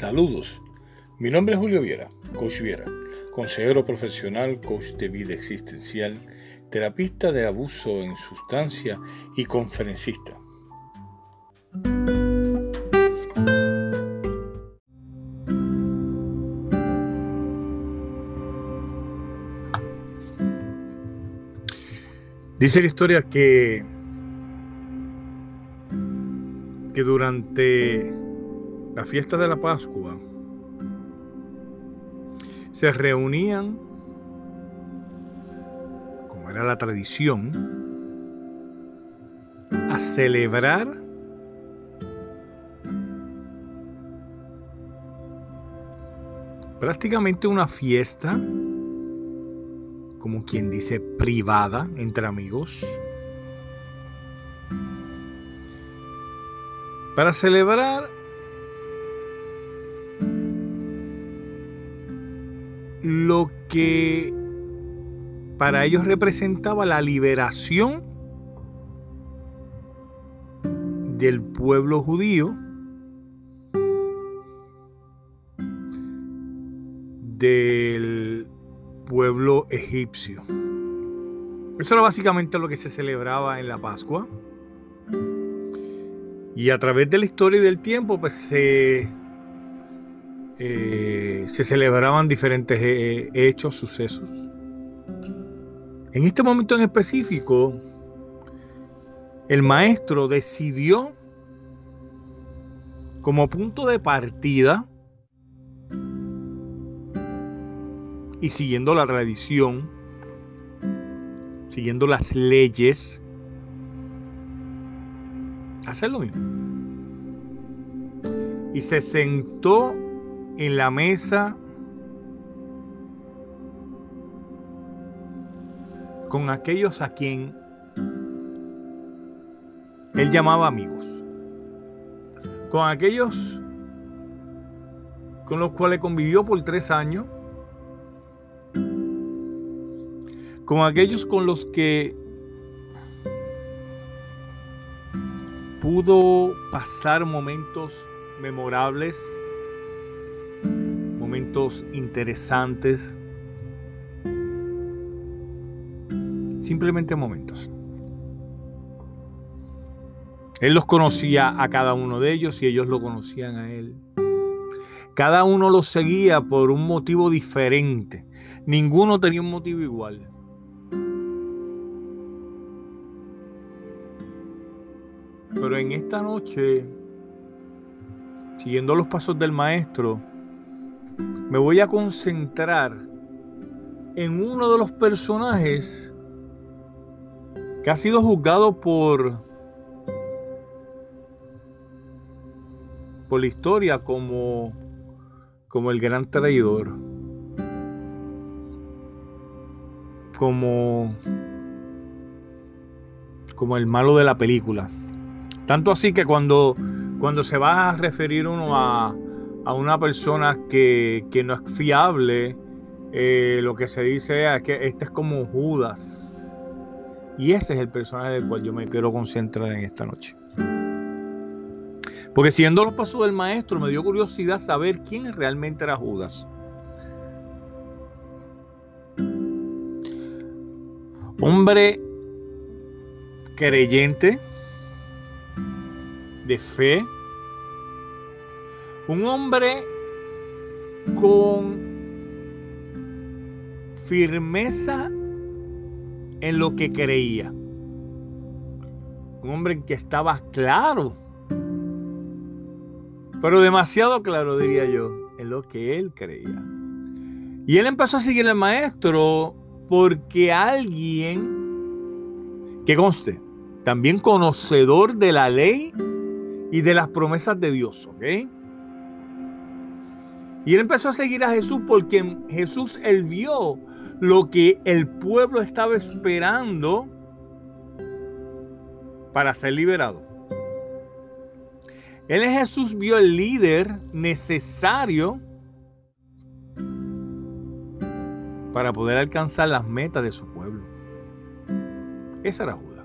Saludos, mi nombre es Julio Viera, coach Viera, consejero profesional, coach de vida existencial, terapista de abuso en sustancia y conferencista. Dice la historia que, que durante la fiesta de la Pascua se reunían, como era la tradición, a celebrar prácticamente una fiesta como quien dice, privada entre amigos. Para celebrar que para ellos representaba la liberación del pueblo judío del pueblo egipcio. Eso era básicamente lo que se celebraba en la Pascua. Y a través de la historia y del tiempo, pues se, eh, se celebraban diferentes eh, hechos, sucesos. En este momento en específico, el maestro decidió como punto de partida y siguiendo la tradición, siguiendo las leyes, hacer lo mismo. Y se sentó en la mesa. Con aquellos a quien él llamaba amigos, con aquellos con los cuales convivió por tres años, con aquellos con los que pudo pasar momentos memorables, interesantes, simplemente momentos. Él los conocía a cada uno de ellos y ellos lo conocían a él. Cada uno los seguía por un motivo diferente. Ninguno tenía un motivo igual. Pero en esta noche, siguiendo los pasos del maestro, me voy a concentrar en uno de los personajes que ha sido juzgado por por la historia como como el gran traidor como como el malo de la película. Tanto así que cuando, cuando se va a referir uno a, una persona que, no es fiable, eh, lo que se dice es que este es como Judas. Y ese es el personaje del cual yo me quiero concentrar en esta noche. Porque siendo los pasos del maestro, me dio curiosidad saber quién realmente era Judas. Hombre creyente, de fe, un hombre con firmeza en lo que creía, un hombre que estaba claro, pero demasiado claro diría yo, en lo que él creía. Y él empezó a seguir al maestro porque alguien, que conste, también conocedor de la ley, y de las promesas de Dios, ¿ok? Y él empezó a seguir a Jesús porque Jesús él vio lo que el pueblo estaba esperando para ser liberado. Él en Jesús vio el líder necesario para poder alcanzar las metas de su pueblo. Esa era Judas.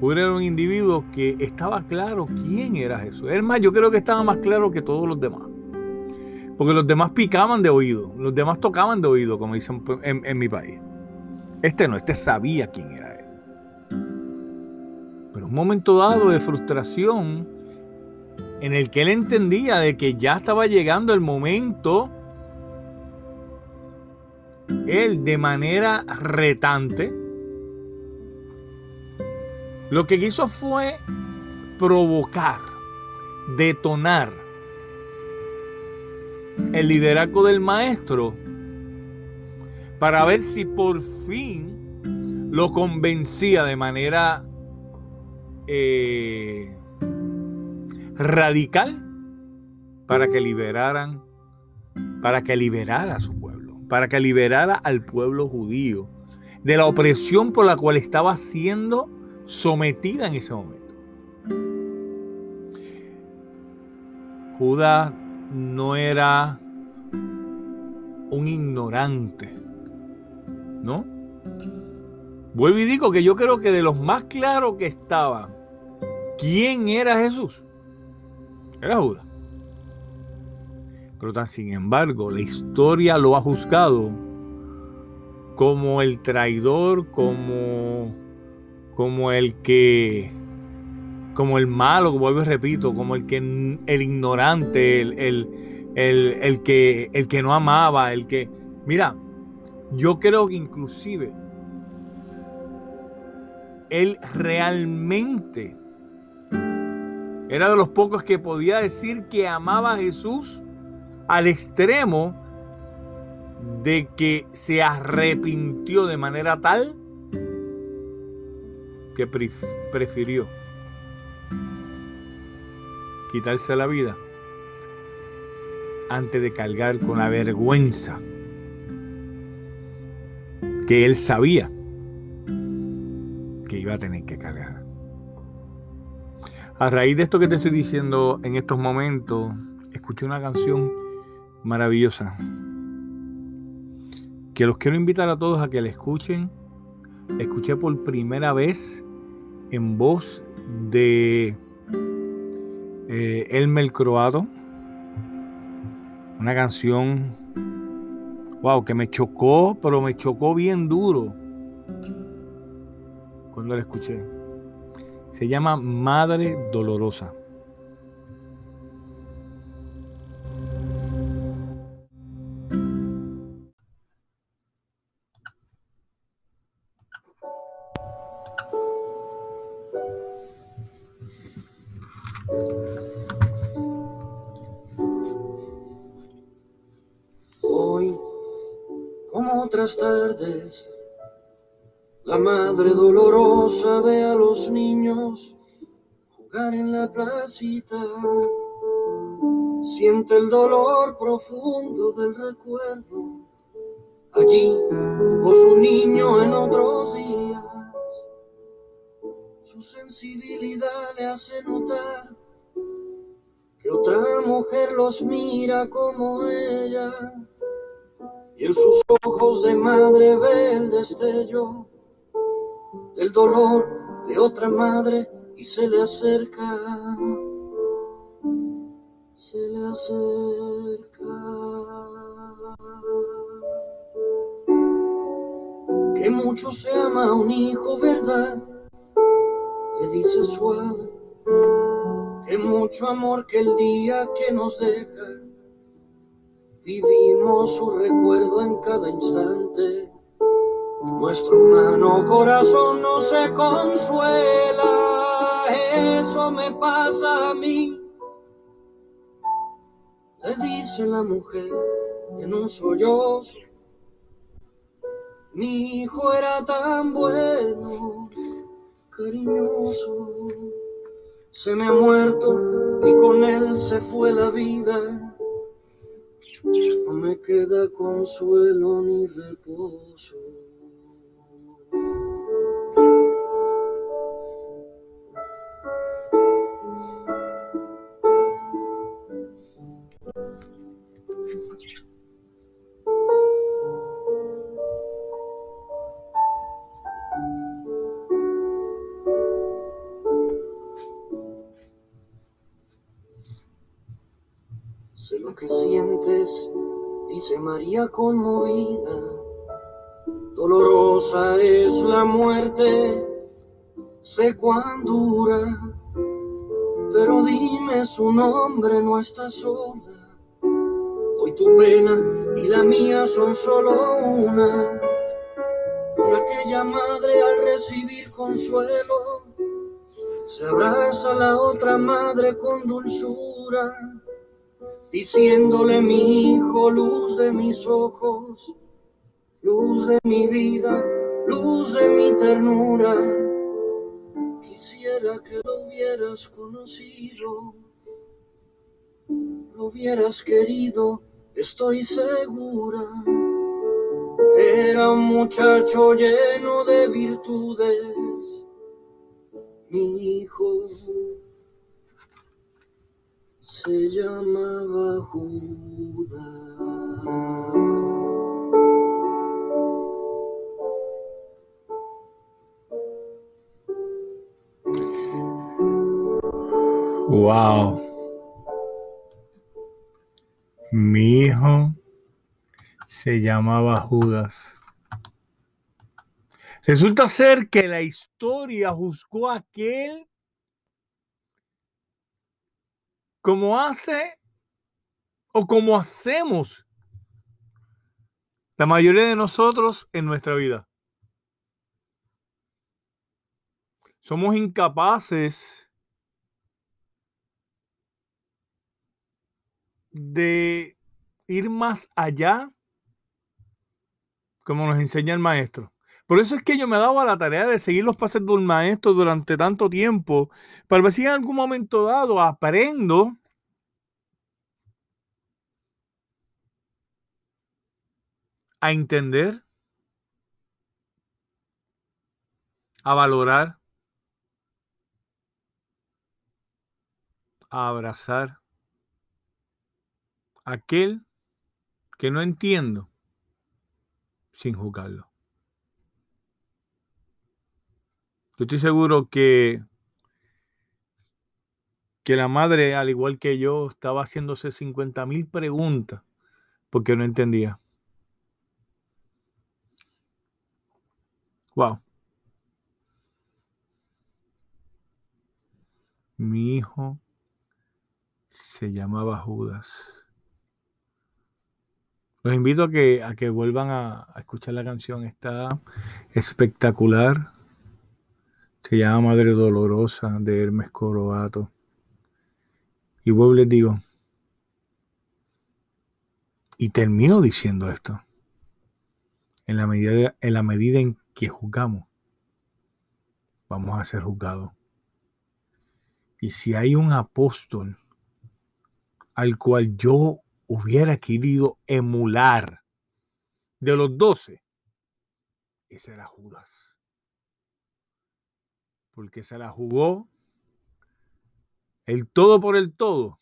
Judas era un individuo que estaba claro quién era Jesús. Es más, yo creo que estaba más claro que todos los demás. Porque los demás picaban de oído, los demás tocaban de oído, como dicen en, en mi país. Este no, este sabía quién era él. Pero un momento dado de frustración en el que él entendía de que ya estaba llegando el momento, él de manera retante, lo que quiso fue provocar, detonar el liderazgo del maestro para ver si por fin lo convencía de manera eh, radical para que liberaran, para que liberara a su pueblo, para que liberara al pueblo judío de la opresión por la cual estaba siendo sometida en ese momento. Judas no era un ignorante, ¿no? Vuelvo y digo que yo creo que de los más claros que estaba, ¿quién era Jesús? Era Judas. Pero sin embargo, la historia lo ha juzgado como el traidor, como, como el que, como el malo, vuelvo y repito, como el que el ignorante, el, el, que, el que no amaba, el que. Mira, yo creo que inclusive él realmente era de los pocos que podía decir que amaba a Jesús al extremo de que se arrepintió de manera tal que prefirió quitarse la vida antes de cargar con la vergüenza que él sabía que iba a tener que cargar. A raíz de esto que te estoy diciendo en estos momentos, escuché una canción maravillosa que los quiero invitar a todos a que la escuchen. escuché por primera vez en voz de eh, Elmer Croato. Una canción, wow, que me chocó, pero me chocó bien duro cuando la escuché. Se llama Madre Dolorosa. Hoy, como otras tardes, la madre dolorosa ve a los niños jugar en la placita. Siente el dolor profundo del recuerdo. Allí jugó su niño en otros días. Su sensibilidad le hace notar que otra mujer los mira como ella. Y en sus ojos de madre ve el destello el dolor de otra madre y se le acerca, se le acerca. Que mucho se ama a un hijo, ¿verdad? Dice suave, que mucho amor que el día que nos deja, vivimos su recuerdo en cada instante nuestro humano corazón no se consuela, eso me pasa a mí. Le dice la mujer en un sollozo, mi hijo era tan bueno, cariñoso, se me ha muerto y con él se fue la vida. No me queda consuelo ni reposo. Que sientes, dice María conmovida. Dolorosa es la muerte, sé cuán dura, pero dime su nombre, no está sola. Hoy tu pena y la mía son solo una. Y aquella madre al recibir consuelo se abraza a la otra madre con dulzura, diciéndole mi hijo, luz de mis ojos, luz de mi vida, luz de mi ternura. Quisiera que lo hubieras conocido, lo hubieras querido, estoy segura. Era un muchacho lleno de virtudes mi hijo se llamaba Judas. Wow. Mi hijo se llamaba Judas. Resulta ser que la historia juzgó aquel como hace o como hacemos la mayoría de nosotros en nuestra vida. Somos incapaces de ir más allá, como nos enseña el maestro. Por eso es que yo me he dado a la tarea de seguir los pases de un maestro durante tanto tiempo, para ver si en algún momento dado aprendo a entender, a valorar, a abrazar aquel que no entiendo sin juzgarlo. Yo estoy seguro que, que la madre, al igual que yo, estaba haciéndose 50 mil preguntas porque no entendía. Wow. Mi hijo se llamaba Judas. Los invito a que, a que vuelvan a, a escuchar la canción. Está espectacular. Se llama Madre Dolorosa de Hermes Coroato. Y vuelvo les digo, y termino diciendo esto, en la medida en, la medida en que juzgamos, vamos a ser juzgados. Y si hay un apóstol al cual yo hubiera querido emular de los doce, ese era Judas porque se la jugó el todo por el todo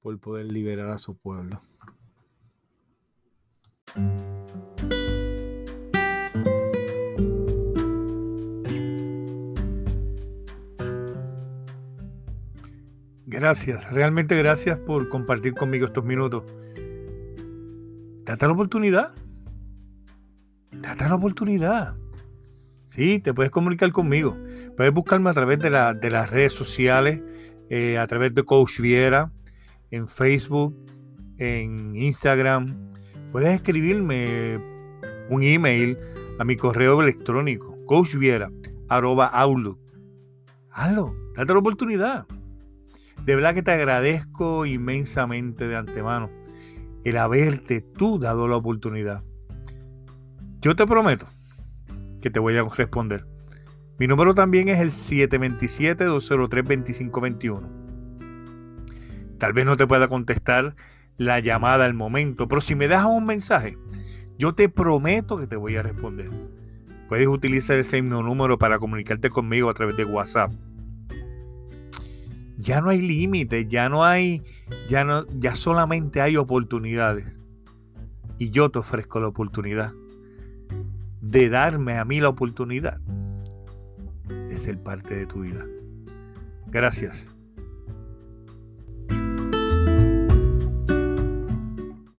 por poder liberar a su pueblo. Gracias, realmente gracias por compartir conmigo estos minutos. Date la oportunidad. Date la oportunidad. Sí, te puedes comunicar conmigo. Puedes buscarme a través de, las redes sociales, eh, a través de Coach Viera, en Facebook, en Instagram. Puedes escribirme un email a mi correo electrónico, outlook. Hazlo, date la oportunidad. De verdad que te agradezco inmensamente de antemano el haberte tú dado la oportunidad. Yo te prometo que te voy a responder. Mi número también es el 727-203-2521. Tal vez no te pueda contestar la llamada al momento, pero si me dejas un mensaje, yo te prometo que te voy a responder. Puedes utilizar ese mismo número para comunicarte conmigo a través de WhatsApp. Ya no hay límites, ya no hay, ya no, ya solamente hay oportunidades. Y yo te ofrezco la oportunidad de darme a mí la oportunidad de ser parte de tu vida. Gracias.